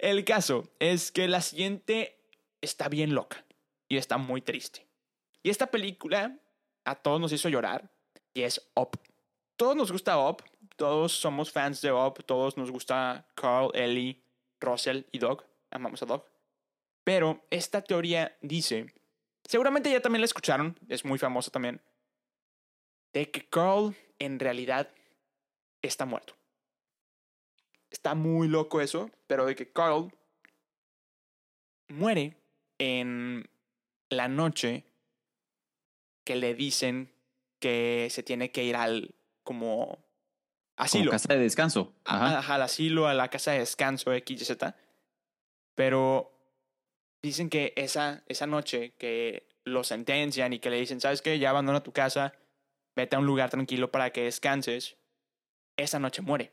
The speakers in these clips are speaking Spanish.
El caso es que la siguiente está bien loca y está muy triste. Y esta película a todos nos hizo llorar y es Up. Todos nos gusta Up, todos somos fans de Up, todos nos gusta Carl, Ellie, Russell y Dog. Amamos a Dog. Pero esta teoría dice, seguramente ya también la escucharon, es muy famosa también, de que Carl en realidad está muerto. Está muy loco eso, pero de que Carl muere en la noche que le dicen que se tiene que ir al como asilo. Como casa de descanso. Ajá. Ajá, al asilo, a la casa de descanso, X, Z. Pero dicen que esa, esa noche que lo sentencian y que le dicen, ¿sabes qué? Ya abandona tu casa, vete a un lugar tranquilo para que descanses. Esa noche muere.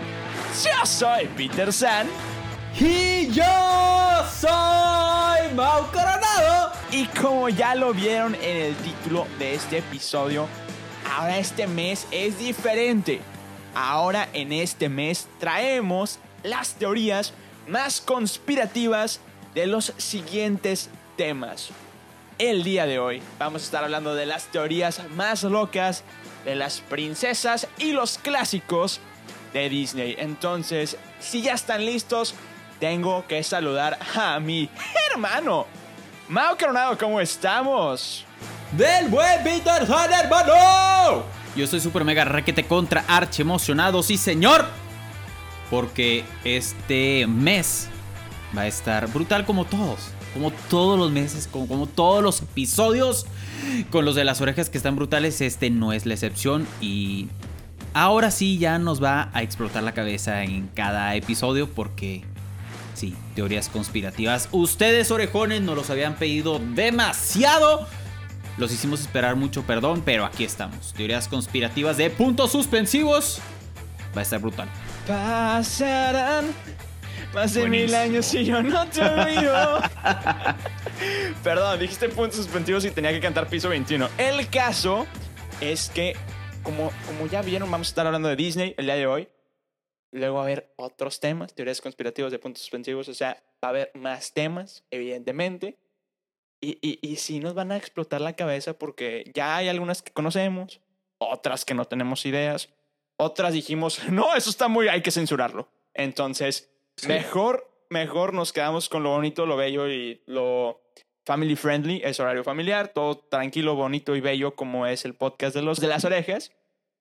yo soy Peter San. Y yo soy Mau Coronado. Y como ya lo vieron en el título de este episodio, ahora este mes es diferente. Ahora en este mes traemos las teorías más conspirativas de los siguientes temas. El día de hoy vamos a estar hablando de las teorías más locas de las princesas y los clásicos de Disney. Entonces, si ya están listos, tengo que saludar a mi hermano. Mao Coronado, ¿cómo estamos? Del buen Peter San, hermano. Yo soy super mega requete contra archi emocionado, sí señor. Porque este mes va a estar brutal como todos. Como todos los meses, como, como todos los episodios. Con los de las orejas que están brutales, este no es la excepción. Y ahora sí ya nos va a explotar la cabeza en cada episodio porque Sí, teorías conspirativas. Ustedes, orejones, nos los habían pedido demasiado. Los hicimos esperar mucho, perdón, pero aquí estamos. Teorías conspirativas de puntos suspensivos. Va a estar brutal. Pasarán más de mil años y yo no te olvido. Perdón, dijiste puntos suspensivos y tenía que cantar piso 21. El caso es que, como, como ya vieron, vamos a estar hablando de Disney el día de hoy. Luego va a haber otros temas, teorías conspirativas de puntos suspensivos. O sea, va a haber más temas, evidentemente. Y, y, y sí nos van a explotar la cabeza porque ya hay algunas que conocemos, otras que no tenemos ideas, otras dijimos, no, eso está muy, hay que censurarlo. Entonces, mejor, mejor nos quedamos con lo bonito, lo bello y lo family friendly, es horario familiar, todo tranquilo, bonito y bello como es el podcast de los de las orejas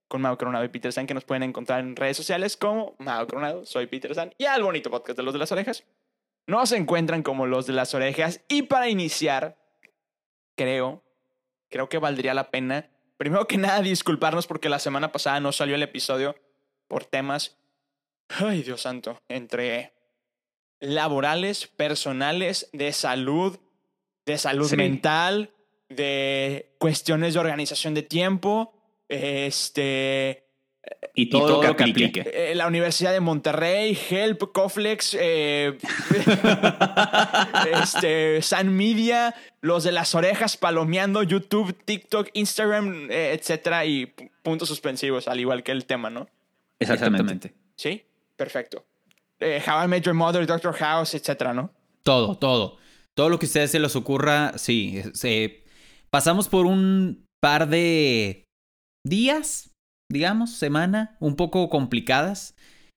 con Mao Coronado y Peter San que nos pueden encontrar en redes sociales como Mao Coronado, soy Peter San y al bonito podcast de los de las orejas. Nos encuentran como los de las orejas y para iniciar, creo, creo que valdría la pena, primero que nada, disculparnos porque la semana pasada no salió el episodio por temas, ay Dios santo, entre laborales, personales, de salud, de salud Sí. mental, de cuestiones de organización de tiempo, este, Y todo, lo que aplique. eh, la Universidad de Monterrey, Help, Coflex, eh, este, San Media, los de las orejas palomeando, YouTube, TikTok, Instagram, eh, etcétera, y pu- puntos suspensivos, al igual que el tema, ¿no? Exactamente. ¿Sí? Perfecto. Eh, How I Met Your Mother, Doctor House, etcétera, ¿no? Todo, todo. Todo lo que a ustedes se les ocurra, sí. Pasamos por un par de días, digamos, semana, un poco complicadas.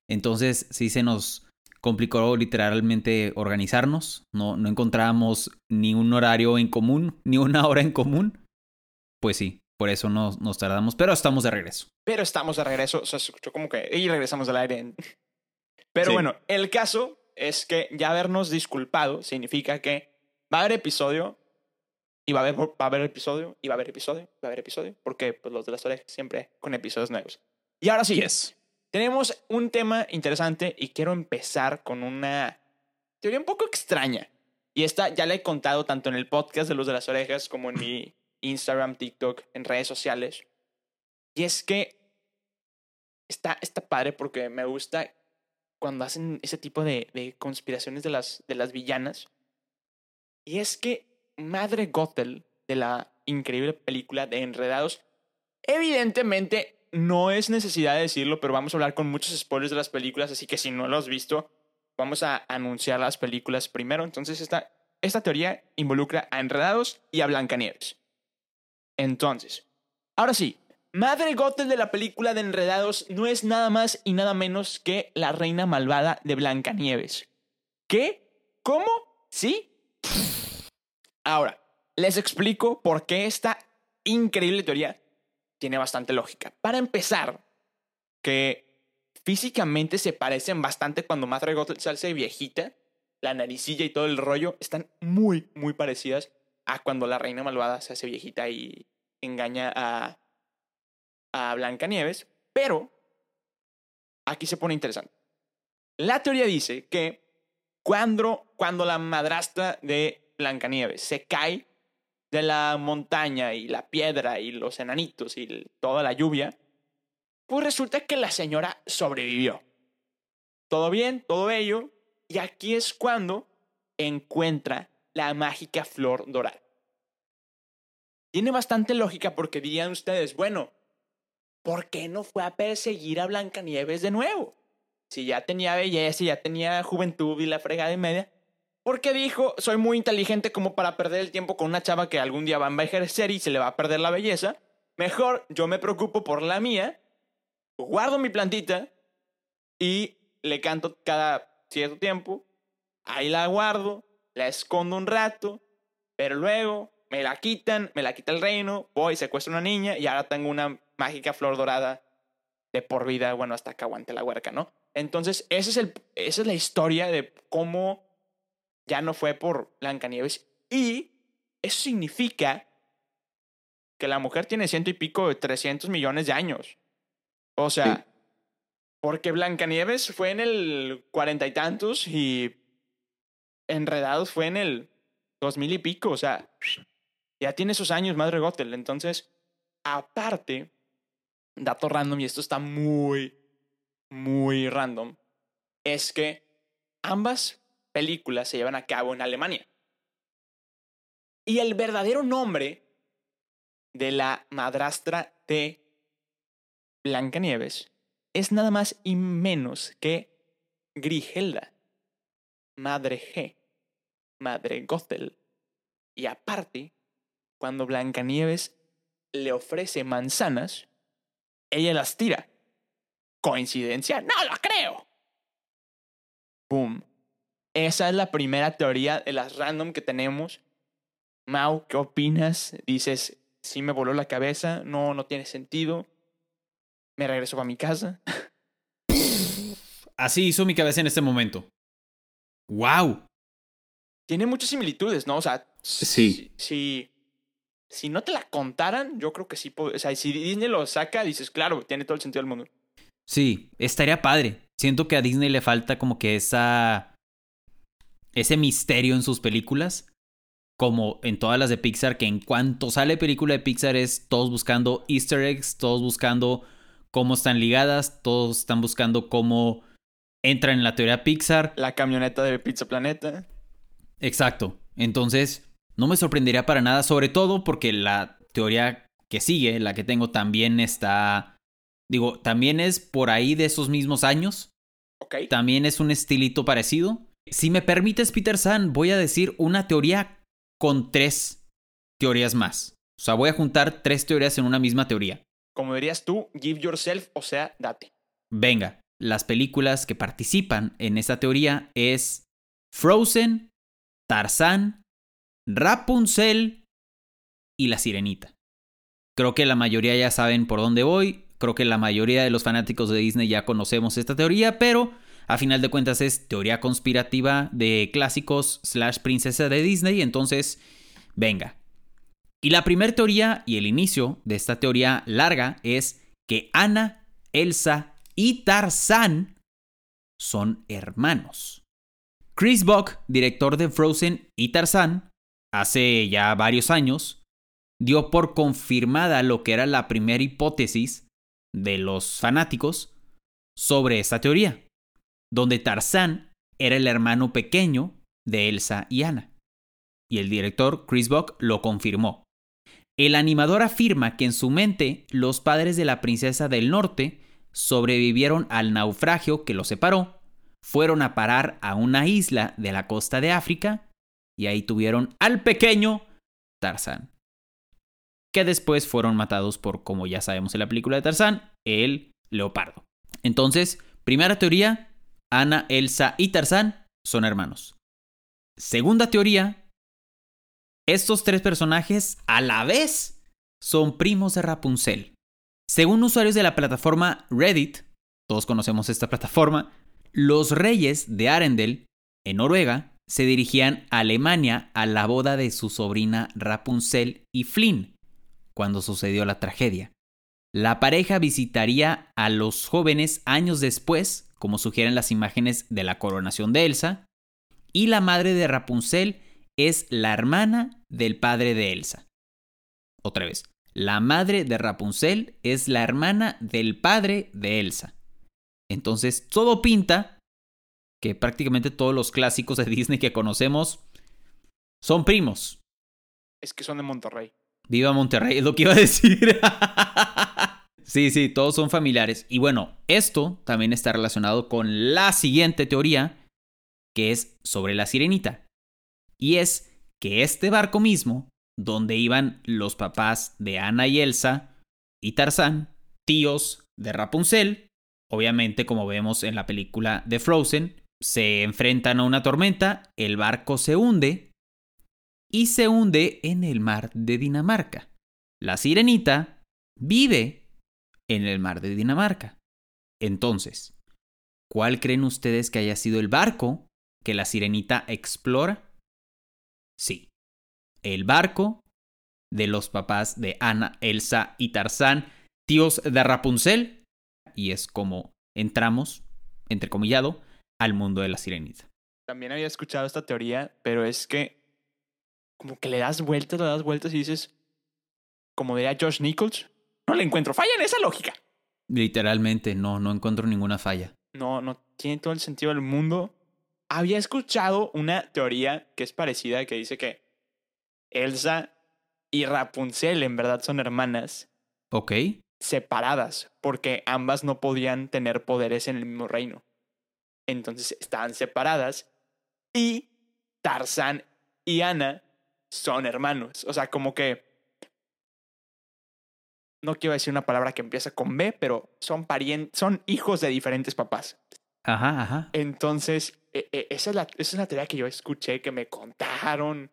Entonces sí se nos complicó literalmente organizarnos. No, no encontrábamos ni un horario en común, ni una hora en común. Pues sí, por eso nos, nos tardamos, pero estamos de regreso. Pero estamos de regreso, o sea, se escuchó como que... Y regresamos al aire. Pero Sí. bueno, el caso es que ya habernos disculpado significa que va a haber episodio, y va a haber, va a haber episodio, y va a haber episodio, va a haber episodio, porque pues, los de las orejas siempre con episodios nuevos. Y ahora sí, tenemos un tema interesante y quiero empezar con una teoría un poco extraña. Y esta ya la he contado tanto en el podcast de Los de las Orejas como en mi Instagram, TikTok, en redes sociales. Y es que está, está padre porque me gusta cuando hacen ese tipo de, de conspiraciones de las, de las villanas. Y es que Madre Gothel, de la increíble película de Enredados, evidentemente no es necesidad de decirlo, pero vamos a hablar con muchos spoilers de las películas, así que si no lo has visto, vamos a anunciar las películas primero. Entonces, esta, esta teoría involucra a Enredados y a Blancanieves. Entonces, ahora sí, Madre Gothel de la película de Enredados no es nada más y nada menos que la reina malvada de Blancanieves. ¿Qué? ¿Cómo? ¿Sí? Ahora, les explico por qué esta increíble teoría tiene bastante lógica. Para empezar, que físicamente se parecen bastante cuando Madre Gothel se hace viejita, la naricilla y todo el rollo están muy, muy parecidas a cuando la reina malvada se hace viejita y engaña a a Blancanieves, pero aquí se pone interesante. La teoría dice que cuando, cuando la madrastra de Blancanieves se cae de la montaña y la piedra y los enanitos y toda la lluvia, pues resulta que la señora sobrevivió. Todo bien, todo bello, y aquí es cuando encuentra la mágica flor dorada. Tiene bastante lógica porque dirían ustedes, bueno, ¿por qué no fue a perseguir a Blancanieves de nuevo? Si ya tenía belleza, ya tenía juventud y la fregada de media. ¿Por qué dijo, soy muy inteligente como para perder el tiempo con una chava que algún día va a envejecer y se le va a perder la belleza? Mejor yo me preocupo por la mía, guardo mi plantita y le canto cada cierto tiempo. Ahí la guardo, la escondo un rato, pero luego me la quitan, me la quita el reino, voy, secuestro a una niña y ahora tengo una mágica flor dorada de por vida, bueno, hasta que aguante la huerca, ¿no? Entonces, ese es el, esa es la historia de cómo ya no fue por Blancanieves. Y eso significa que la mujer tiene ciento y pico de 300 millones de años. O sea, porque Blancanieves fue en el cuarenta y tantos y Enredados fue en el dos mil y pico. O sea, ya tiene esos años Madre Gothel. Entonces, aparte, dato random, y esto está muy, muy random, es que ambas películas se llevan a cabo en Alemania. Y el verdadero nombre de la madrastra de Blancanieves es nada más y menos que Grigelda, Madre G, Madre Gothel. Y aparte, cuando Blancanieves le ofrece manzanas, ella las tira. ¿Coincidencia? No lo creo. Boom. Esa es la primera teoría de las random que tenemos. Mau, ¿qué opinas? Dices, sí me voló la cabeza, no, no tiene sentido. Me regreso a mi casa. Así hizo mi cabeza en este momento. ¡Wow! Tiene muchas similitudes, ¿no? O sea, sí. Sí si no te la contaran, yo creo que sí. O sea, si Disney lo saca, dices, claro, tiene todo el sentido del mundo. Sí, estaría padre. Siento que a Disney le falta como que esa. Ese misterio en sus películas. Como en todas las de Pixar, que en cuanto sale película de Pixar es todos buscando Easter eggs, todos buscando cómo están ligadas, todos están buscando cómo entran en la teoría Pixar. La camioneta de Pizza Planeta. Exacto. Entonces, no me sorprendería para nada, sobre todo porque la teoría que sigue, la que tengo, también está. Digo, también es por ahí de esos mismos años. Ok. También es un estilito parecido. Si me permites, Peter San, voy a decir una teoría con tres teorías más. O sea, voy a juntar tres teorías en una misma teoría. Como dirías tú, give yourself, o sea, date. Venga, las películas que participan en esta teoría es Frozen, Tarzán Rapunzel y La Sirenita. Creo que la mayoría ya saben por dónde voy, creo que la mayoría de los fanáticos de Disney ya conocemos esta teoría, pero a final de cuentas es teoría conspirativa de clásicos slash princesa de Disney, entonces venga. Y la primera teoría y el inicio de esta teoría larga es que Anna, Elsa y Tarzán son hermanos. Chris Buck, director de Frozen y Tarzan, hace ya varios años, dio por confirmada lo que era la primera hipótesis de los fanáticos sobre esta teoría, donde Tarzan era el hermano pequeño de Elsa y Anna. Y el director Chris Buck lo confirmó. El animador afirma que en su mente los padres de la princesa del norte sobrevivieron al naufragio que los separó, fueron a parar a una isla de la costa de África y ahí tuvieron al pequeño Tarzán, que después fueron matados por, como ya sabemos en la película de Tarzán, el leopardo. Entonces, primera teoría, Ana, Elsa y Tarzán son hermanos. Segunda teoría, estos tres personajes a la vez son primos de Rapunzel. Según usuarios de la plataforma Reddit, todos conocemos esta plataforma, los reyes de Arendel, en Noruega, se dirigían a Alemania a la boda de su sobrina Rapunzel y Flynn, cuando sucedió la tragedia. La pareja visitaría a los jóvenes años después, como sugieren las imágenes de la coronación de Elsa, y la madre de Rapunzel es la hermana del padre de Elsa. Otra vez, la madre de Rapunzel es la hermana del padre de Elsa. Entonces, todo pinta que prácticamente todos los clásicos de Disney que conocemos son primos. Es que son de Monterrey. Viva Monterrey, es lo que iba a decir. sí, sí, todos son familiares. Y bueno, esto también está relacionado con la siguiente teoría, que es sobre la sirenita. Y es que este barco mismo, donde iban los papás de Ana y Elsa y Tarzán, tíos de Rapunzel, obviamente como vemos en la película de Frozen, se enfrentan a una tormenta, el barco se hunde y se hunde en el mar de Dinamarca. La sirenita vive en el mar de Dinamarca. Entonces, ¿cuál creen ustedes que haya sido el barco que la sirenita explora? Sí, el barco de los papás de Ana, Elsa y Tarzán, tíos de Rapunzel, y es como entramos, entrecomillado, al mundo de la sirenita. También había escuchado esta teoría, pero es que como que le das vueltas, le das vueltas y dices, como diría Josh Nichols, no le encuentro falla en esa lógica. Literalmente, no, no encuentro ninguna falla. No, no tiene todo el sentido del mundo. Había escuchado una teoría que es parecida, que dice que Elsa y Rapunzel en verdad son hermanas. Ok. Separadas, porque ambas no podían tener poderes en el mismo reino. Entonces estaban separadas y Tarzán y Ana son hermanos. O sea, como que... No quiero decir una palabra que empieza con B, pero son parientes, son hijos de diferentes papás. Ajá, ajá. Entonces, e, e, esa, es la, esa es la teoría que yo escuché, que me contaron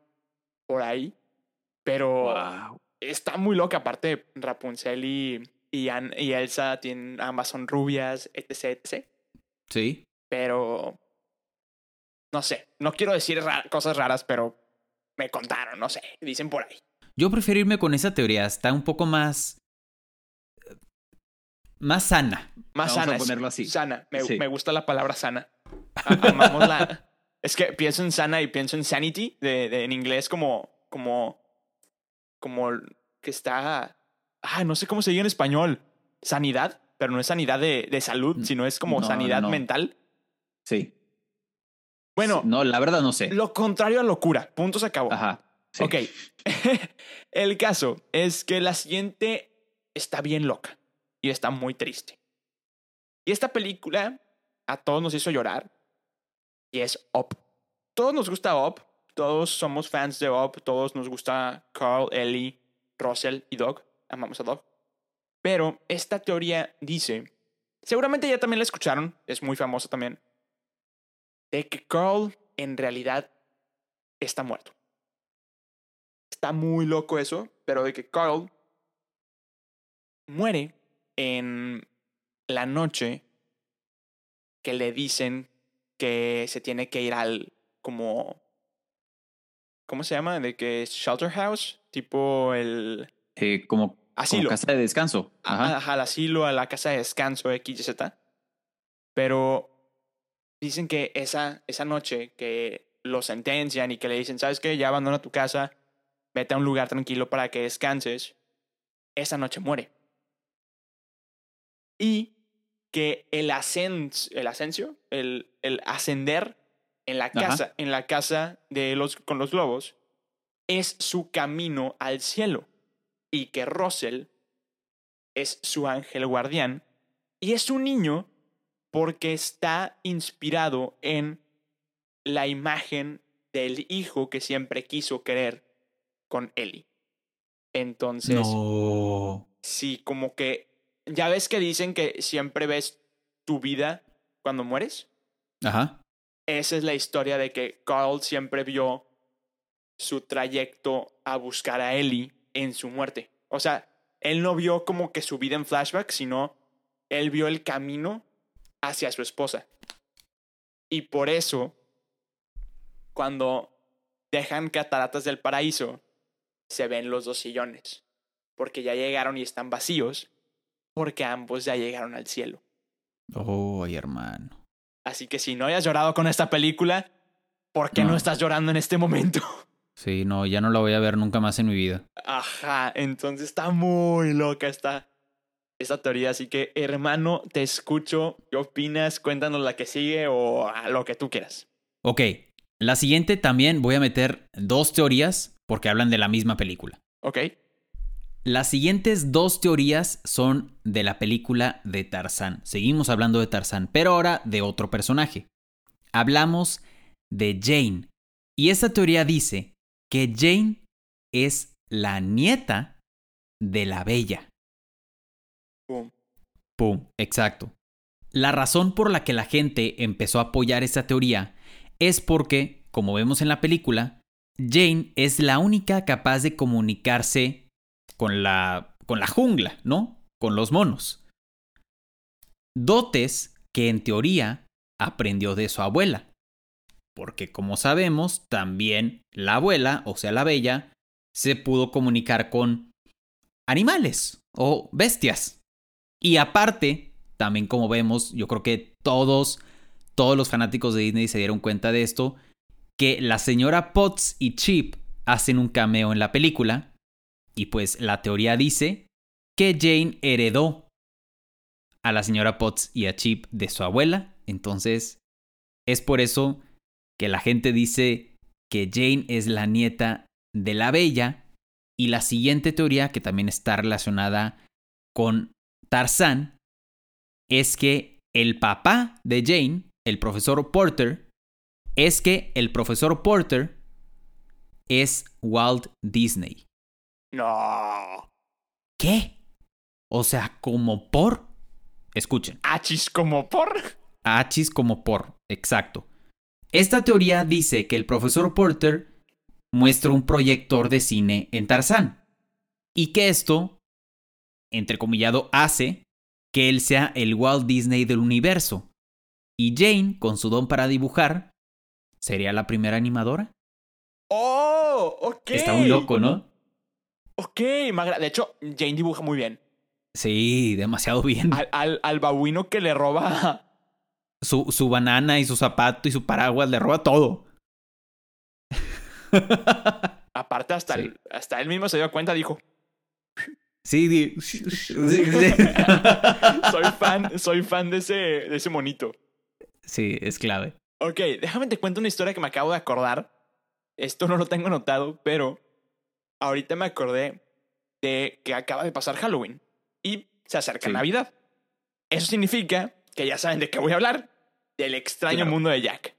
por ahí. Pero está muy loca. Aparte, Rapunzel y, y, y Elsa tienen, ambas son rubias, etc, etc. Sí. Pero. No sé. No quiero decir cosas raras, pero me contaron, no sé. Dicen por ahí. Yo prefiero irme con esa teoría. Está un poco más. Más sana. Más sana. ponerlo así. Sana. Me, me, gusta la palabra sana. Amamos la. Es que pienso en sana y pienso en sanity, de, de, en inglés como, como, como que está, ah, no sé cómo se dice en español, sanidad, pero no es sanidad de, de salud, sino es como sanidad mental. Sí. Bueno. No, la verdad no sé. Lo contrario a locura. Punto se acabó. Ajá. Ok. El caso es que la siguiente está bien loca y está muy triste. Y esta película a todos nos hizo llorar y es Up. Todos nos gusta Up, todos somos fans de Up, todos nos gusta Carl, Ellie, Russell y Doug. Amamos a Doug. Pero esta teoría dice, seguramente ya también la escucharon, es muy famosa también, de que Carl en realidad está muerto. Está muy loco eso, pero de que Carl muere en la noche que le dicen que se tiene que ir al como ¿cómo se llama? De que es shelter house, tipo el eh, como asilo, casa de descanso. Ajá. Ajá, al asilo, a la casa de descanso X, Z. Pero dicen que esa, esa noche que lo sentencian y que le dicen, ¿sabes qué? Ya abandona tu casa, vete a un lugar tranquilo para que descanses, esa noche muere. Y que el, ascens, el ascenso, el, el ascender en la casa, en la casa de los, con los globos, es su camino al cielo. Y que Russell es su ángel guardián. Y es un niño porque está inspirado en la imagen del hijo que siempre quiso querer con Ellie. Entonces, No. sí, como que, ya ves que dicen que siempre ves tu vida cuando mueres. Ajá. Esa es la historia de que Carl siempre vio su trayecto a buscar a Ellie en su muerte. O sea, él no vio como que su vida en flashback, sino él vio el camino hacia su esposa. Y por eso, cuando dejan Cataratas del Paraíso, se ven los dos sillones. Porque ya llegaron y están vacíos, porque ambos ya llegaron al cielo. Oh, hermano. Así que si no hayas llorado con esta película, ¿por qué no, No. estás llorando en este momento? Sí, no, ya no la voy a ver nunca más en mi vida. Ajá, entonces está muy loca esta, esta teoría. Así que, hermano, te escucho. ¿Qué opinas? Cuéntanos la que sigue o a lo que tú quieras. Ok, la siguiente también voy a meter dos teorías porque hablan de la misma película. ¿Ok? Las siguientes dos teorías son de la película de Tarzán. Seguimos hablando de Tarzán, pero ahora de otro personaje. Hablamos de Jane. Y esta teoría dice que Jane es la nieta de la bella. Boom. Pum, exacto. La razón por la que la gente empezó a apoyar esta teoría es porque, como vemos en la película, Jane es la única capaz de comunicarse con la, con la jungla, ¿no? Con los monos. Dotes que en teoría aprendió de su abuela. Porque como sabemos, también la abuela, o sea la bella, se pudo comunicar con animales o bestias. Y aparte, también como vemos, yo creo que todos, todos los fanáticos de Disney se dieron cuenta de esto, que la señora Potts y Chip hacen un cameo en la película. Y pues la teoría dice que Jane heredó a la señora Potts y a Chip de su abuela. Entonces, es por eso que la gente dice que Jane es la nieta de la bella. Y la siguiente teoría, que también está relacionada con Tarzán, es que el papá de Jane, el profesor Porter, es que el profesor Porter es Walt Disney. No. ¿Qué? O sea, como por... Escuchen. Achis como por. Achis como por, exacto. Esta teoría dice que el profesor Porter muestra un proyector de cine en Tarzán y que esto, entrecomillado, hace que él sea el Walt Disney del universo. Y Jane, con su don para dibujar, sería la primera animadora. Oh, ok. Está muy loco, ¿no? Ok, de hecho, Jane dibuja muy bien. Sí, demasiado bien. Al, al, al babuino que le roba. Su, su banana y su zapato y su paraguas le roba todo. Aparte, hasta, Sí. el- hasta él mismo se dio cuenta, dijo: Sí, di- Soy fan, soy fan de ese, de ese monito. sí, es clave. Ok, déjame te cuento una historia que me acabo de acordar. Esto no lo tengo anotado, pero ahorita me acordé de que acaba de pasar Halloween y se acerca Sí. Navidad. Eso significa que ya saben de qué voy a hablar, del extraño Claro. mundo de Jack.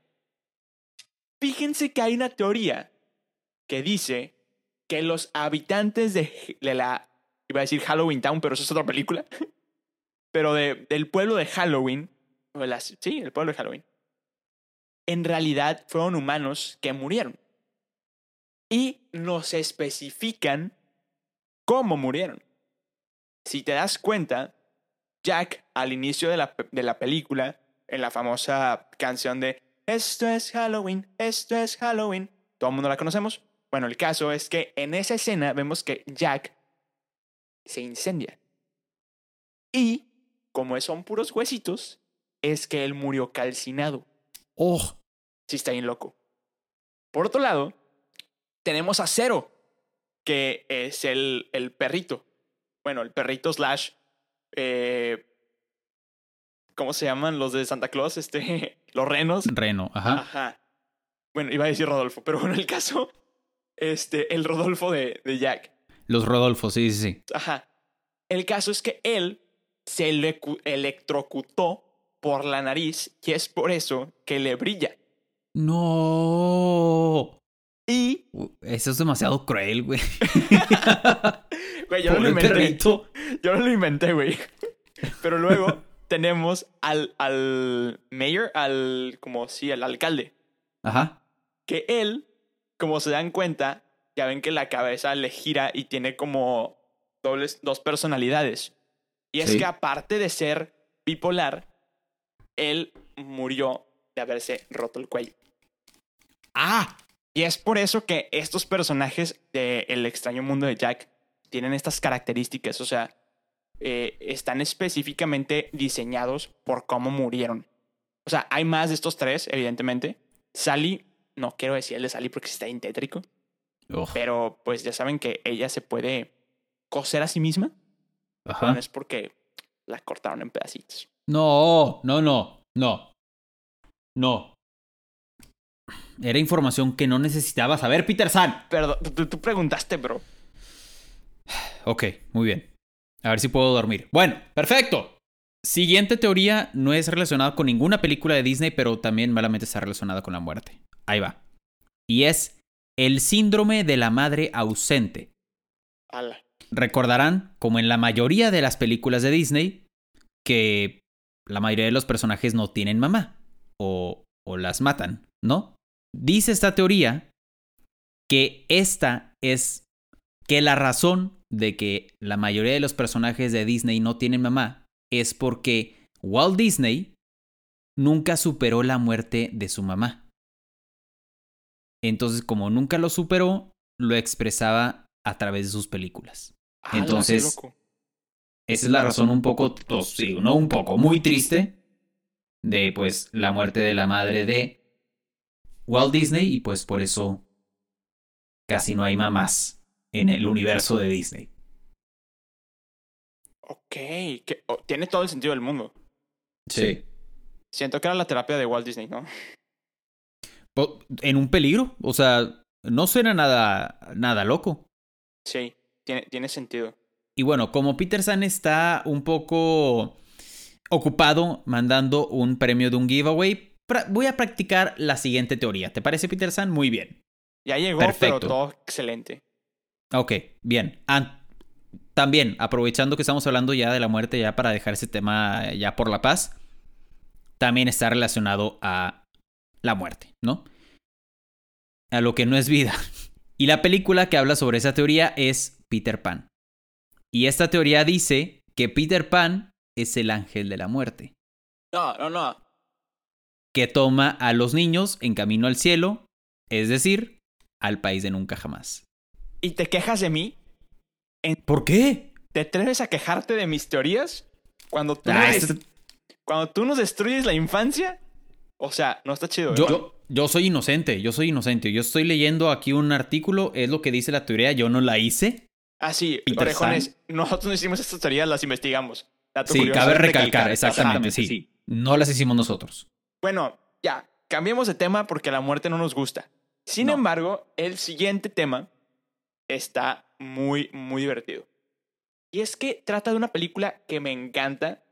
Fíjense que hay una teoría que dice que los habitantes de, de la, iba a decir Halloween Town, pero eso es otra película, pero de, del pueblo de Halloween, o de las- sí, el pueblo de Halloween, en realidad fueron humanos que murieron. Y nos especifican cómo murieron. Si te das cuenta, Jack al inicio de la, de la película, en la famosa canción de Esto es Halloween, esto es Halloween, todo el mundo la conocemos. Bueno, el caso es que en esa escena vemos que Jack se incendia. Y, como son puros huesitos, es que él murió calcinado. Oh, Sí, está bien loco. Por otro lado, tenemos a Cero, que es el, el perrito. Bueno, el perrito slash. eh, ¿Cómo se llaman los de Santa Claus? Este, los renos. Reno, ajá. Ajá. Bueno, iba a decir Rodolfo, pero bueno, el caso, este, el Rodolfo de, de Jack. Los Rodolfo, sí, sí, sí. Ajá. El caso es que él se elecu- electrocutó por la nariz y es por eso que le brilla. No. Y, Eso es demasiado cruel, güey. güey, yo no lo inventé. perrito. Yo no lo inventé, güey. Pero luego tenemos al, al mayor, al, como sí, al alcalde. Ajá. Que él, como se dan cuenta, ya ven que la cabeza le gira y tiene como dobles, dos personalidades. Y es Sí. que aparte de ser bipolar, él murió de haberse roto el cuello. Ah, Y es por eso que estos personajes de El extraño mundo de Jack tienen estas características, o sea, eh, están específicamente diseñados por cómo murieron. O sea, hay más de estos tres, evidentemente. Sally, no quiero decir el de Sally porque está intétrico, Ugh, pero pues ya saben que ella se puede coser a sí misma, ajá. no es porque la cortaron en pedacitos. No, no, no, no. No. Era información que no necesitaba saber, Peter San. Perdón, tú, tú preguntaste, bro. Ok, muy bien. A ver si puedo dormir. Bueno, perfecto. Siguiente teoría no es relacionada con ninguna película de Disney, pero también malamente está relacionada con la muerte. Ahí va. Y es el síndrome de la madre ausente. Ala. Recordarán, como en la mayoría de las películas de Disney, que la mayoría de los personajes no tienen mamá o, o las matan, ¿no? Dice esta teoría que esta es que la razón de que la mayoría de los personajes de Disney no tienen mamá es porque Walt Disney nunca superó la muerte de su mamá. Entonces, como nunca lo superó, lo expresaba a través de sus películas. Qué Entonces- loco. Esa es la razón un poco, pues, sí, no un poco, muy triste de pues la muerte de la madre de Walt Disney y pues por eso casi no hay mamás en el universo de Disney. Ok, que, oh, tiene todo el sentido del mundo. Sí. Siento que era la terapia de Walt Disney, ¿no? En un peligro, o sea, no suena nada, nada loco. Sí, tiene, tiene sentido. Y bueno, como Peter San está un poco ocupado mandando un premio de un giveaway, voy a practicar la siguiente teoría. ¿Te parece, Peter San? Muy bien. Ya llegó, Perfecto. pero todo excelente. Ok, bien. Ah, también, aprovechando que estamos hablando ya de la muerte, ya para dejar ese tema ya por la paz, también está relacionado a la muerte, ¿no? A lo que no es vida. Y la película que habla sobre esa teoría es Peter Pan. Y esta teoría dice que Peter Pan es el ángel de la muerte, No, no, no. Que toma a los niños en camino al cielo, es decir, al país de nunca jamás. ¿Y te quejas de mí? ¿Por qué? ¿Te atreves a quejarte de mis teorías? Cuando tú, Ah, nos, esto- cuando tú nos destruyes la infancia. O sea, no está chido. Yo, hermano. yo, yo soy inocente, yo soy inocente. Yo estoy leyendo aquí un artículo, es lo que dice la teoría, yo no la hice. Ah, sí, Peter orejones. Nosotros no hicimos estas teorías, las investigamos. Dato Sí, curioso. cabe recalcar, exactamente, sí. No las hicimos nosotros. Bueno, ya, cambiemos de tema porque la muerte no nos gusta. Sin No. embargo, el siguiente tema está muy, muy divertido. Y es que trata de una película que me encanta.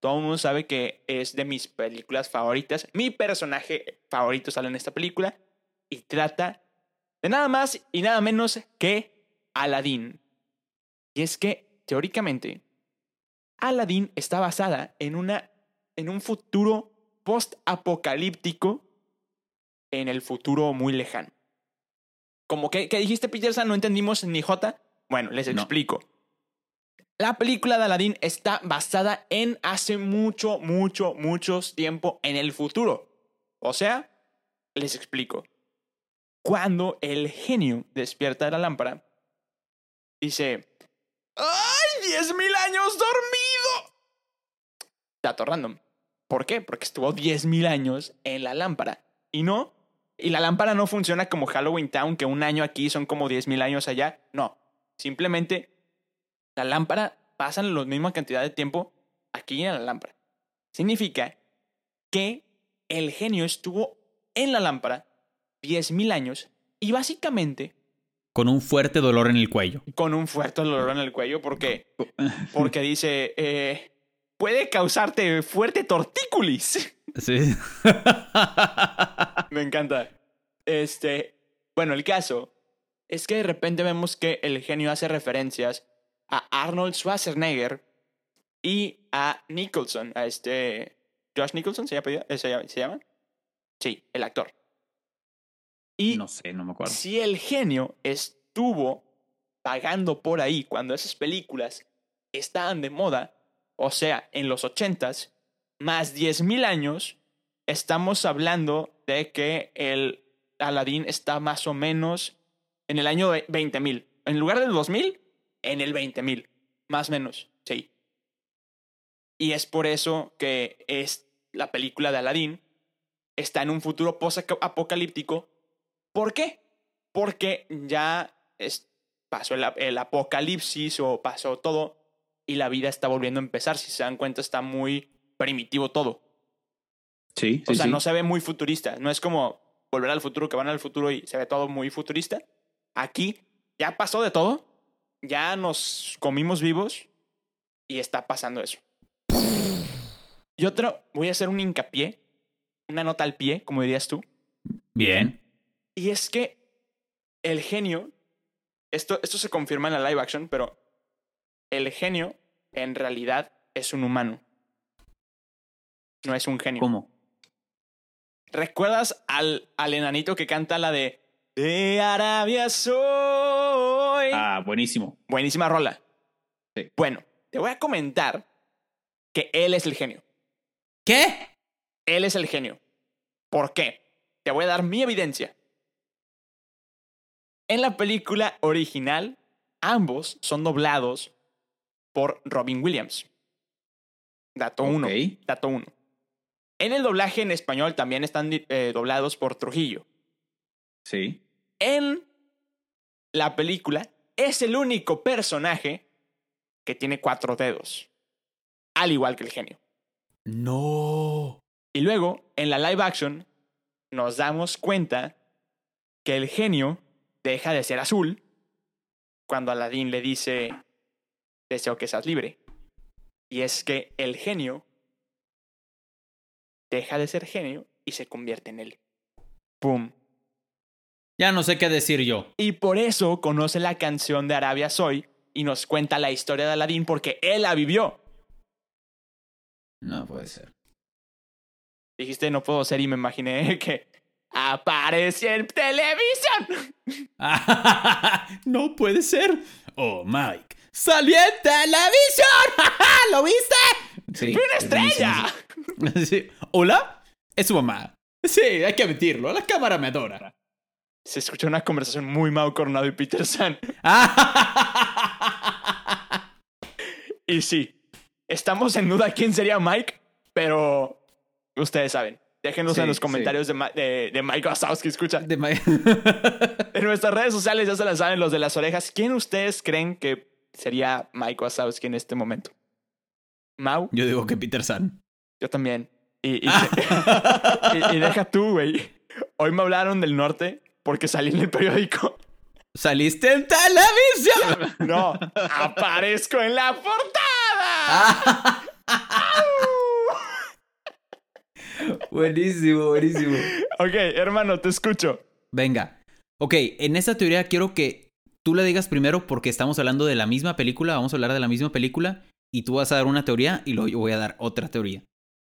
Todo el mundo sabe que es de mis películas favoritas. Mi personaje favorito sale en esta película. Y trata de nada más y nada menos que Aladdin. Y es que, teóricamente, Aladdin está basada en, una, en un futuro post-apocalíptico en el futuro muy lejano. Como que, que dijiste, Peterson, no entendimos ni J. Bueno, les No. explico. La película de Aladdin está basada en hace mucho, mucho, mucho tiempo en el futuro. O sea, les explico. Cuando el genio despierta de la lámpara, dice, ¡Ay, diez mil años dormido! Dato random. ¿Por qué? Porque estuvo 10.000 años en la lámpara. Y no, y la lámpara no funciona como Halloween Town, que un año aquí son como 10.000 años allá. No, simplemente la lámpara pasa la misma cantidad de tiempo aquí en la lámpara. Significa que el genio estuvo en la lámpara 10.000 años y básicamente Con un fuerte dolor en el cuello. con un fuerte dolor en el cuello porque, porque dice, eh, puede causarte fuerte tortícolis. Sí. Me encanta. Este, bueno, el caso es que de repente vemos que el genio hace referencias a Arnold Schwarzenegger y a Nicholson, a este Josh Nicholson, ¿se llama? ¿Se llama? ¿Se llama? Sí, el actor. Y no sé, no me acuerdo. si el genio estuvo pagando por ahí cuando esas películas estaban de moda, o sea, en los ochentas, más 10.000 años, estamos hablando de que el Aladdin está más o menos en el año ve- 20.000. En lugar del 2000, en el 20.000. Más o menos, sí. Y es por eso que es la película de Aladdin está en un futuro post-apocalíptico. ¿Por qué? Porque ya es- pasó el apocalipsis o pasó todo y la vida está volviendo a empezar. Si se dan cuenta, está muy primitivo todo. Sí, O sea, no se ve muy futurista. No es como volver al futuro, que van al futuro y se ve todo muy futurista. Aquí ya pasó de todo. Ya nos comimos vivos y está pasando eso. Y otro, voy a hacer un hincapié, una nota al pie, como dirías tú. Bien. Y es que el genio, esto, esto se confirma en la live action, pero el genio en realidad es un humano. No es un genio. ¿Cómo? ¿Recuerdas al, al enanito que canta la de De Arabia soy? Ah, buenísimo. Buenísima rola. Sí. Bueno, te voy a comentar que él es el genio. ¿Qué? Él es el genio. ¿Por qué? Te voy a dar mi evidencia. En la película original, ambos son doblados por Robin Williams. Dato 1. Ok. Dato 1. En el doblaje en español también están eh, doblados por Trujillo. Sí. En la película es el único personaje que tiene cuatro dedos. Al igual que el genio. No. Y luego, en la live action, nos damos cuenta que el genio deja de ser azul cuando Aladdin le dice, deseo que seas libre. Y es que el genio deja de ser genio y se convierte en él. ¡Pum! Ya no sé qué decir yo. Y por eso conoce la canción de Arabia Soy y nos cuenta la historia de Aladdin porque él la vivió. No puede ser. Dijiste, no puedo ser y me imaginé que apareció en televisión. no puede ser. Oh, Mike. ¡Salió en televisión! ¿Lo viste? Sí. ¡Fui una estrella! Sí. ¿Hola? Es su mamá. Sí, hay que admitirlo. La cámara me adora. Se escuchó una conversación muy Mau Coronado y Peter San. Y sí, estamos en duda quién sería Mike, pero ustedes saben. Déjenos Sí, en los sí. comentarios de, de, de Mike Wazowski, escucha. De En nuestras redes sociales ya se las saben los de las orejas. ¿Quién ustedes creen que sería Mike Wazowski en este momento? ¿Mau? Yo digo que Peter San. Yo también. Y, y, y- y deja tú, güey. Hoy me hablaron del norte porque salí en el periódico. ¡Saliste en televisión! No, aparezco en la portada. Ah. buenísimo, buenísimo. Ok, hermano, te escucho. Venga. Ok, en esta teoría quiero que tú la digas primero porque estamos hablando de la misma película, vamos a hablar de la misma película y tú vas a dar una teoría y luego yo voy a dar otra teoría.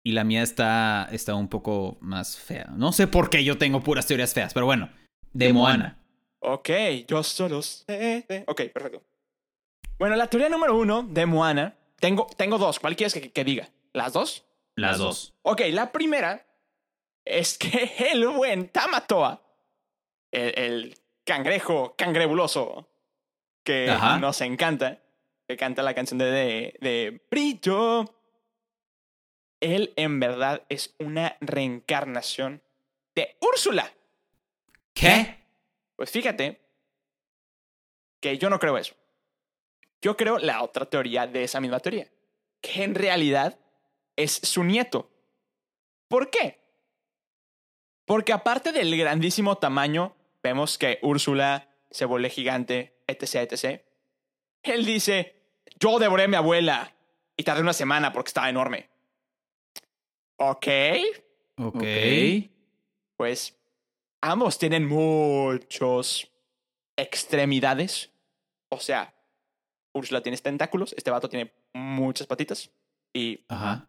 Y la mía está, está un poco más fea. No sé por qué yo tengo puras teorías feas, pero bueno. De, De Moana. Ok, yo solo sé. Ok, perfecto. Bueno, la teoría número uno de Moana. Tengo, tengo dos. ¿Cuál quieres que, que diga? ¿Las dos? Las dos. Ok, la primera es que el buen Tamatoa, el, el cangrejo cangrebuloso que Ajá. nos encanta, que canta la canción de, de, de Brillo, él en verdad es una reencarnación de Úrsula. ¿Qué? Pues fíjate que yo no creo eso. Yo creo la otra teoría de esa misma teoría, que en realidad es su nieto. ¿Por qué? Porque aparte del grandísimo tamaño, vemos que Úrsula se vuelve gigante, etc., etc. Él dice, yo devoré a mi abuela y tardé una semana porque estaba enorme. Ok, Ok. pues ambos tienen muchos extremidades. O sea, Úrsula tiene tentáculos, este vato tiene muchas patitas y Ajá.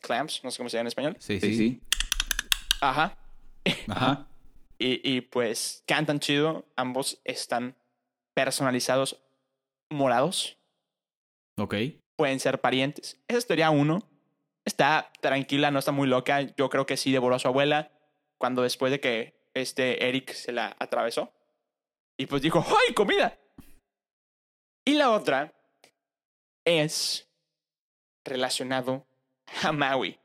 clamps, no sé cómo se llama en español. Sí, Sí, sí. sí. Ajá. Ajá. Y, y pues cantan chido, ambos están personalizados morados, Ok. pueden ser parientes. Esa es teoría uno. Está tranquila, no está muy loca. Yo creo que sí devoró a su abuela cuando después de que este Eric se la atravesó. Y pues dijo, ¡ay, comida! Y la otra es relacionado a Maui.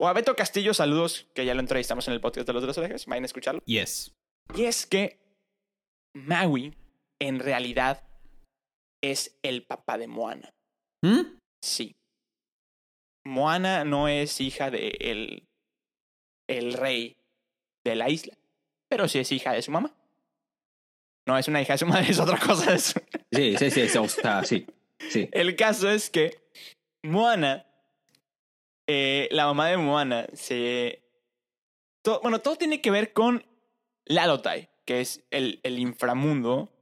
O a Beto Castillo, saludos, que ya lo entrevistamos en el podcast de los de las orejas. Vayan a escucharlo. Yes. Y es que Maui, en realidad, es el papá de Moana. ¿Mm? Sí. Moana no es hija de el, el rey de la isla, pero sí es hija de su mamá. No es una hija de su madre, es otra cosa. Sí, sí, sí, sí, sí. Sí. El caso es que Moana, eh, la mamá de Moana, se... bueno, todo tiene que ver con Lalotai, que es el, el inframundo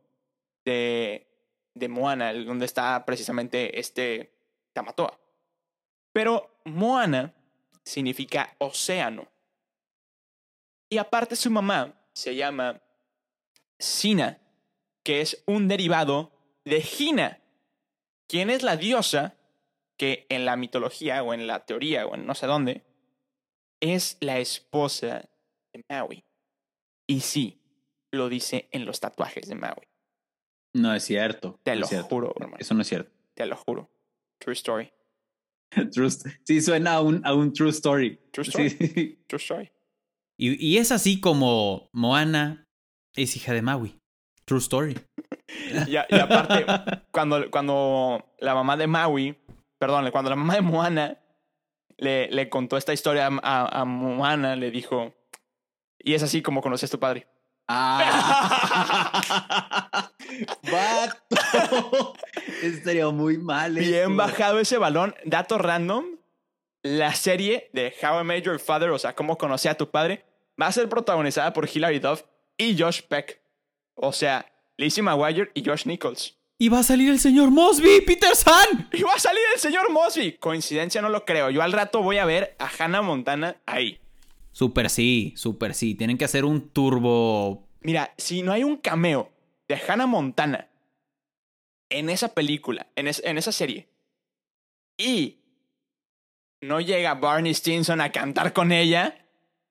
de, de Moana, donde está precisamente este Tamatoa. Pero Moana significa océano. Y aparte su mamá se llama Sina, que es un derivado de Gina, quien es la diosa que en la mitología o en la teoría o en no sé dónde es la esposa de Maui. Y sí, lo dice en los tatuajes de Maui. No es cierto. Te no lo cierto. juro, hermano. Eso no es cierto. Te lo juro. True story. True st- sí, suena a un, a un true story. True story. Sí. True story. Y, y es así como Moana es hija de Maui. True story. Y, a- y aparte, cuando, cuando la mamá de Maui, perdón, cuando la mamá de Moana le, le contó esta historia a, a, a Moana, le dijo, y es así como conocí a tu padre. Ah. ¡Vato! Estaría muy mal. Bien esto. bajado ese balón. Dato random. La serie de How I Met Your Father, o sea, cómo conocí a tu padre, va a ser protagonizada por Hilary Duff y Josh Peck. O sea, Lizzie McGuire y Josh Nichols. Y va a salir el señor Mosby, Peter San. Y va a salir el señor Mosby. Coincidencia no lo creo. Yo al rato voy a ver a Hannah Montana ahí. Super sí, super sí. Tienen que hacer un turbo. Mira, si no hay un cameo de Hannah Montana en esa película, en, es- en esa serie, y no llega Barney Stinson a cantar con ella,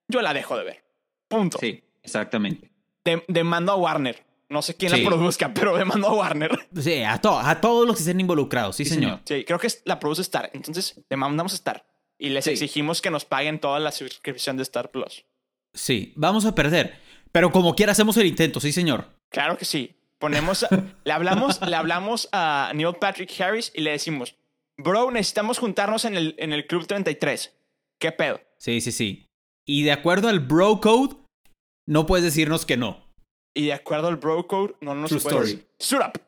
yo la dejo de ver. Punto. Sí, exactamente. De- demando a Warner. No sé quién Sí. la produzca, pero demando a Warner. Sí, a, to- a todos los que estén involucrados, sí, Sí, señor. Sí, creo que la produce Star. Entonces, demandamos a Star. Y les Sí. exigimos que nos paguen toda la suscripción de Star Plus. Sí, vamos a perder. Pero como quiera hacemos el intento, sí, señor. Claro que sí. Ponemos, a- le hablamos, le hablamos a Neil Patrick Harris y le decimos, bro, necesitamos juntarnos en el, en el Club 33. ¿Qué pedo? Sí, sí, sí. Y de acuerdo al Bro Code, no puedes decirnos que no. Y de acuerdo al bro code, no nos True puede story. decir, Suit up.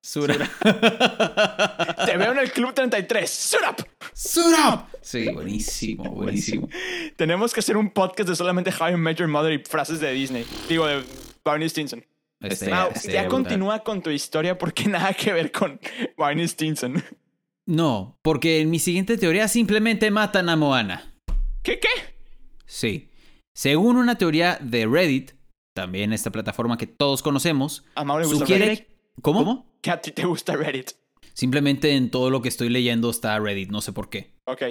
Sura. Te veo en el Club 33. Suit up. Sura. Sí, buenísimo, buenísimo. Tenemos que hacer un podcast de solamente How I Met Your Mother y frases de Disney. Digo, de Barney Stinson. Este, Mau, este, ya brutal. continúa con tu historia porque nada que ver con Barney Stinson. No, porque en mi siguiente teoría simplemente matan a Moana. ¿Qué qué? Sí. Según una teoría de Reddit, también esta plataforma que todos conocemos, A Mau le gusta sugiere... Reddit. ¿Cómo? Que a ti te gusta Reddit. Simplemente en todo lo que estoy leyendo está Reddit, no sé por qué. Ok.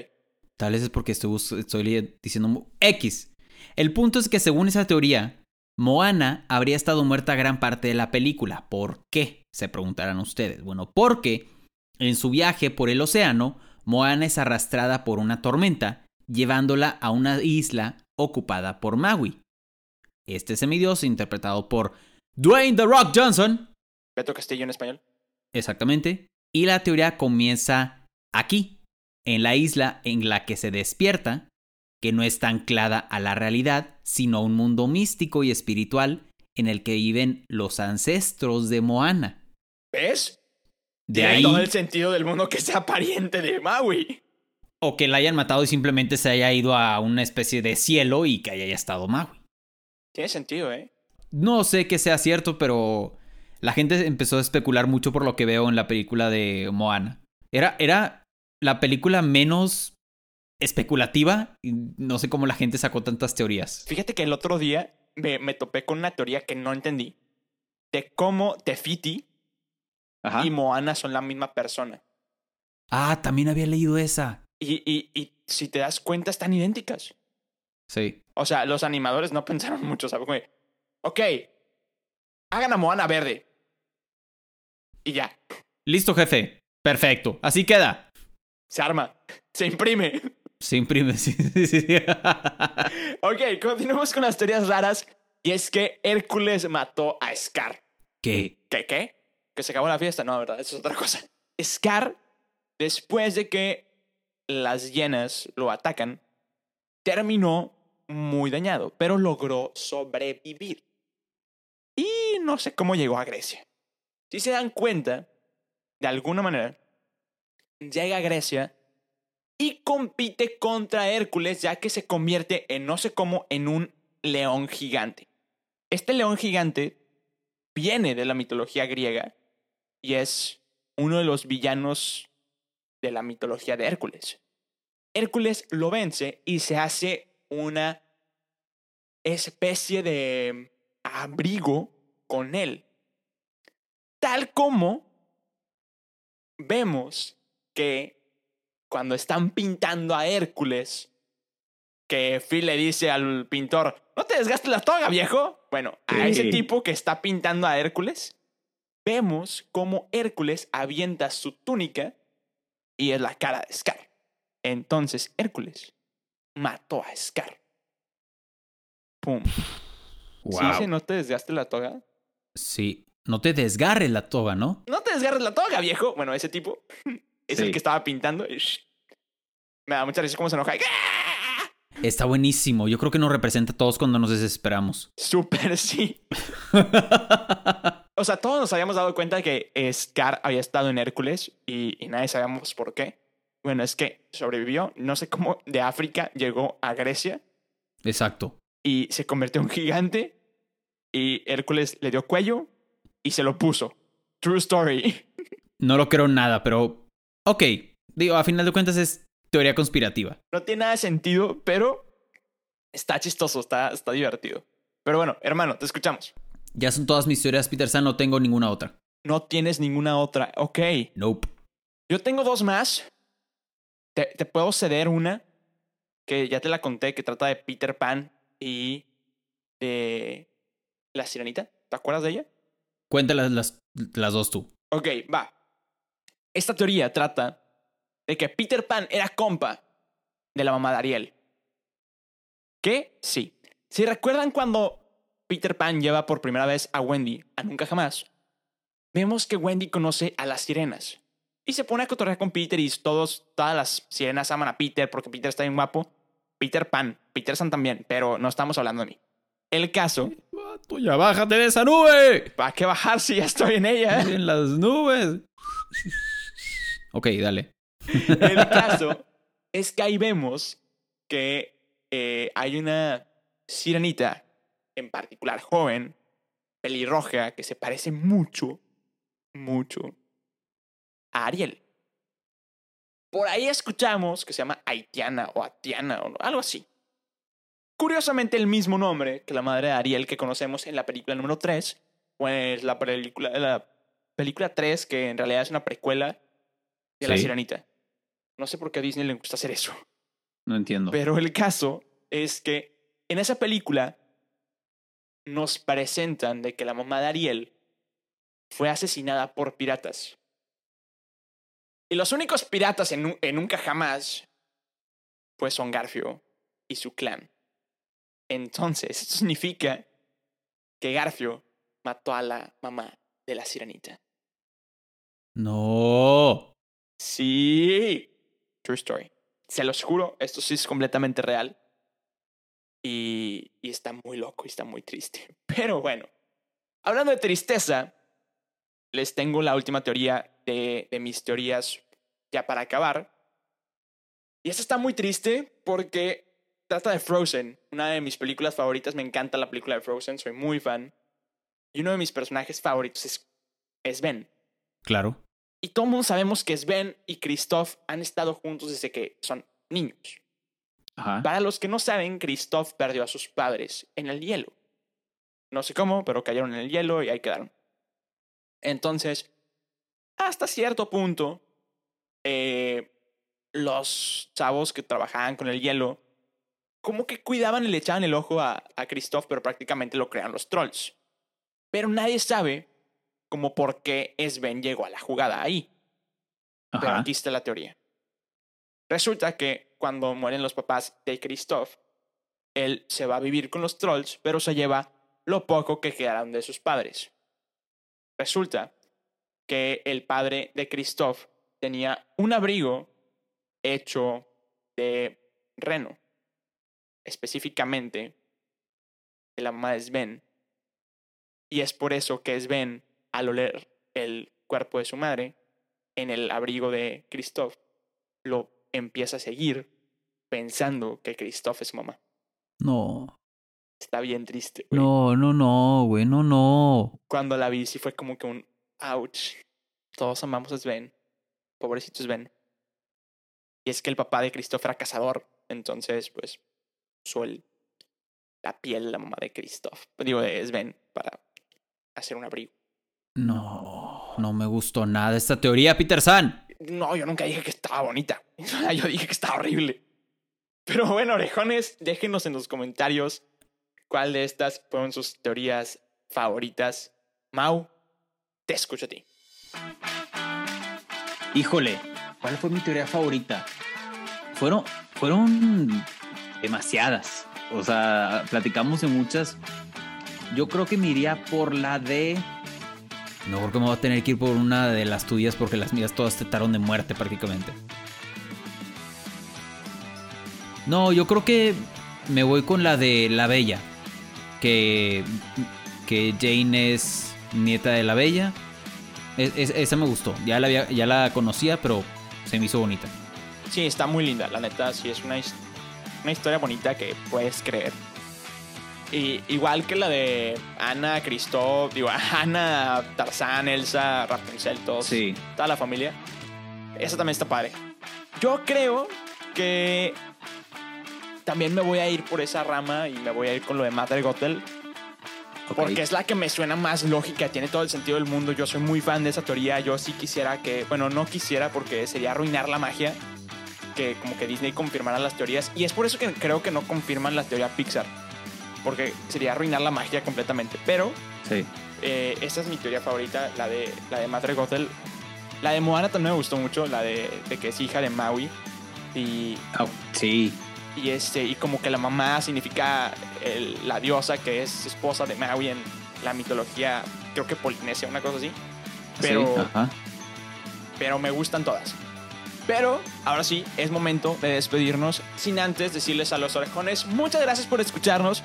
Tal vez es porque estoy, estoy diciendo X. El punto es que según esa teoría, Moana habría estado muerta gran parte de la película. ¿Por qué? Se preguntarán ustedes. Bueno, porque en su viaje por el océano, Moana es arrastrada por una tormenta, llevándola a una isla ocupada por Maui. Este semidios, interpretado por Dwayne The Rock Johnson, Beto Castillo en español. exactamente, y la teoría comienza aquí, en la isla en la que se despierta, que no está anclada a la realidad, sino a un mundo místico y espiritual en el que viven los ancestros de Moana. ¿Ves? De Tiene ahí, todo el sentido del mundo que sea pariente de Maui. o que la hayan matado y simplemente se haya ido a una especie de cielo y que haya estado Maui. Tiene sentido, ¿eh? No sé que sea cierto, pero la gente empezó a especular mucho por lo que veo en la película de Moana. Era, era la película menos especulativa y no sé cómo la gente sacó tantas teorías. Fíjate que el otro día me, me topé con una teoría que no entendí. De cómo Tefiti Ajá. y Moana son la misma persona. Ah, también había leído esa. Y, y, y si te das cuenta, están idénticas. Sí. O sea, los animadores no pensaron mucho, ¿sabes? Como ok, hagan a Moana verde. Y ya, Listo, jefe. Perfecto. Así queda. se arma, se imprime. Se imprime. sí, sí, sí. Ok, continuamos con las teorías raras. Y es que Hércules mató a Scar. ¿Qué? ¿Qué, qué? ¿Que se acabó la fiesta? No, ¿verdad? Eso es otra cosa. Scar, después de que las hienas lo atacan, terminó muy dañado, pero logró sobrevivir. Y no sé cómo llegó a Grecia. Si se dan cuenta, de alguna manera, llega a Grecia y compite contra Hércules, ya que se convierte en no sé cómo en un león gigante. Este león gigante viene de la mitología griega y es uno de los villanos de la mitología de Hércules. Hércules lo vence y se hace una especie de abrigo con él. Tal como vemos que cuando están pintando a Hércules, que Phil le dice al pintor, no te desgastes la toga, viejo. Bueno, a ese tipo que está pintando a Hércules, vemos cómo Hércules avienta su túnica y es la cara de Scar. Entonces Hércules mató a Scar. Pum. ¿Sí dice no te desgastes la toga? Sí. No te desgarres la toga, ¿no? No te desgarres la toga, viejo. Bueno, ese tipo es el que estaba pintando. Me da mucha risa cómo se enoja. Está buenísimo. Yo creo que nos representa a todos cuando nos desesperamos. Súper sí. O sea, todos nos habíamos dado cuenta que Scar había estado en Hércules y, y nadie sabíamos por qué. Bueno, es que sobrevivió, no sé cómo, de África llegó a Grecia Exacto. y se convirtió en gigante y Hércules le dio cuello y se lo puso. True story. No lo creo nada, pero. Ok. Digo, a final de cuentas es teoría conspirativa. No tiene nada de sentido, pero está chistoso, está, está divertido. Pero bueno, hermano, te escuchamos. Ya son todas mis teorías, Peter San, no tengo ninguna otra. No tienes ninguna otra. Ok. Nope. Yo tengo dos más. Te, te puedo ceder una que ya te la conté, que trata de Peter Pan y de la sirenita. ¿Te acuerdas de ella? Cuéntalas las, las dos tú. Ok, va. Esta teoría trata de que Peter Pan era compa de la mamá de Ariel. ¿Qué? Sí. Si recuerdan cuando Peter Pan lleva por primera vez a Wendy a Nunca Jamás, vemos que Wendy conoce a las sirenas. Y se pone a cotorrear con Peter y todos, todas las sirenas aman a Peter porque Peter está bien guapo. Peter Pan, Peter San también, pero no estamos hablando de mí. El caso, Tú ya bájate de esa nube. ¿para qué bajar si ya estoy en ella? En las nubes. Ok, dale. El caso es que ahí vemos que eh, hay una sirenita, en particular joven, pelirroja, que se parece mucho, mucho a Ariel. Por ahí escuchamos que se llama Haitiana o Atiana o algo así. Curiosamente el mismo nombre que la madre de Ariel que conocemos en la película número 3, pues la película, la película 3, que en realidad es una precuela de la sirenita. No sé por qué a Disney le gusta hacer eso. No entiendo. Pero el caso es que en esa película nos presentan de que la mamá de Ariel fue asesinada por piratas. Y los únicos piratas en, en nunca jamás, pues son Garfio y su clan. Entonces, esto significa que Garfio mató a la mamá de la sirenita. No. Sí. True story. Se los juro, esto sí es completamente real. Y, y está muy loco y está muy triste. Pero bueno, hablando de tristeza, les tengo la última teoría de, de mis teorías ya para acabar. Y esta está muy triste porque trata de Frozen, una de mis películas favoritas. Me encanta la película de Frozen, soy muy fan. Y uno de mis personajes favoritos es, es Ben. Claro. Y todo el mundo sabemos que Sven y Christoph han estado juntos desde que son niños. Ajá. Para los que no saben, Christoph perdió a sus padres en el hielo. No sé cómo, pero cayeron en el hielo y ahí quedaron. Entonces, hasta cierto punto, eh, los chavos que trabajaban con el hielo, como que cuidaban y le echaban el ojo a, a Christoph, pero prácticamente lo crean los trolls. Pero nadie sabe como por qué Sven llegó a la jugada ahí. Pero Ajá. aquí está la teoría. Resulta que cuando mueren los papás de Christoph, él se va a vivir con los trolls, pero se lleva lo poco que quedaron de sus padres. Resulta que el padre de Christoph tenía un abrigo hecho de reno, específicamente de la mamá de Sven. Y es por eso que Sven, al oler el cuerpo de su madre, en el abrigo de Christoph, lo empieza a seguir pensando que Christoph es mamá. No. Está bien triste. güey. No, no, no, güey, no, no. Cuando la vi, sí fue como que un ouch. Todos amamos a Sven. Pobrecito Sven. Y es que el papá de Christoph era cazador. Entonces, pues, usó el- la piel de la mamá de Christoph. Digo, de Sven, para hacer un abrigo. No, no me gustó nada esta teoría, Peter San. No, yo nunca dije que estaba bonita. Yo dije que estaba horrible. Pero bueno, orejones, déjenos en los comentarios cuál de estas fueron sus teorías favoritas. Mau, te escucho a ti. Híjole, ¿cuál fue mi teoría favorita? Fueron, fueron demasiadas. O sea, platicamos de muchas. Yo creo que me iría por la de. No, porque me voy a tener que ir por una de las tuyas porque las mías todas trataron de muerte prácticamente. No, yo creo que me voy con la de la Bella. Que, que Jane es nieta de la Bella. Es- es- esa me gustó. Ya la, había- ya la conocía, pero se me hizo bonita. Sí, está muy linda, la neta, sí es una, una historia bonita que puedes creer. Y igual que la de Ana, Christoph, digo, Ana, Tarzán, Elsa, Rapunzel, todos, Sí. toda la familia. Esa también está padre. Yo creo que también me voy a ir por esa rama y me voy a ir con lo de Mother Gothel. Porque es la que me suena más lógica, tiene todo el sentido del mundo. Yo soy muy fan de esa teoría. Yo sí quisiera que, bueno, no quisiera porque sería arruinar la magia. Que como que Disney confirmara las teorías. Y es por eso que creo que no confirman la teoría Pixar. Porque sería arruinar la magia completamente. Pero Sí. eh, esa es mi teoría favorita, la de, la de Matre Gothel. La de Moana también me gustó mucho, la de, de que es hija de Maui. Y, Ah, sí. Y, este, y como que la mamá significa el- la diosa que es esposa de Maui en la mitología, creo que polinesia, una cosa así. Pero, sí, ajá. pero me gustan todas. Pero ahora sí, es momento de despedirnos sin antes decirles a los orejones muchas gracias por escucharnos,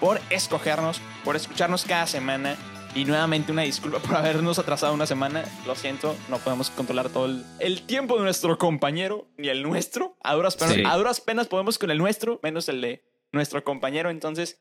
por escogernos, por escucharnos cada semana. Y nuevamente una disculpa por habernos atrasado una semana. Lo siento, no podemos controlar todo el, el tiempo de nuestro compañero, ni el nuestro. A duras, penas, Sí. a duras penas podemos con el nuestro, menos el de nuestro compañero. Entonces,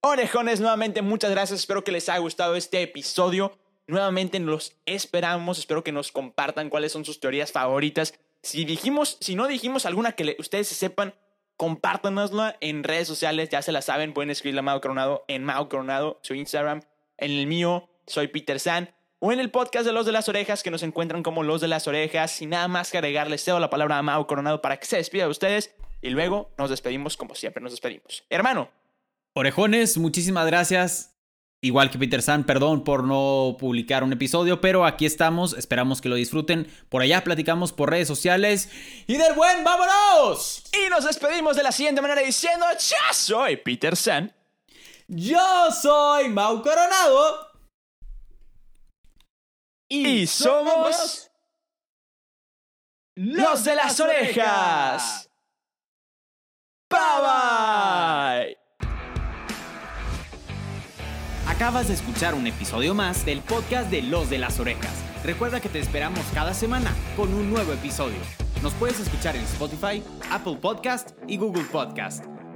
orejones, nuevamente muchas gracias. Espero que les haya gustado este episodio. Nuevamente los esperamos. Espero que nos compartan cuáles son sus teorías favoritas. Si dijimos, si no dijimos alguna que le- ustedes sepan, compártanosla en redes sociales. Ya se la saben. Pueden escribirle a Mau Coronado en Mau Coronado, su Instagram. En el mío, soy Peter San. O en el podcast de Los de las Orejas, que nos encuentran como Los de las Orejas. Sin nada más que agregarles, cedo la palabra a Mau Coronado para que se despida de ustedes. Y luego nos despedimos como siempre nos despedimos. Hermano, Orejones, muchísimas gracias. Igual que Peter San, perdón por no publicar un episodio, pero aquí estamos, esperamos que lo disfruten. Por allá platicamos por redes sociales. Y del buen, vámonos. Y nos despedimos de la siguiente manera diciendo, ya soy Peter San. Yo soy Mau Coronado. Y, somos los de las orejas. Bye bye. Acabas de escuchar un episodio más del podcast de Los de las Orejas. Recuerda que te esperamos cada semana con un nuevo episodio. Nos puedes escuchar en Spotify, Apple Podcast y Google Podcast.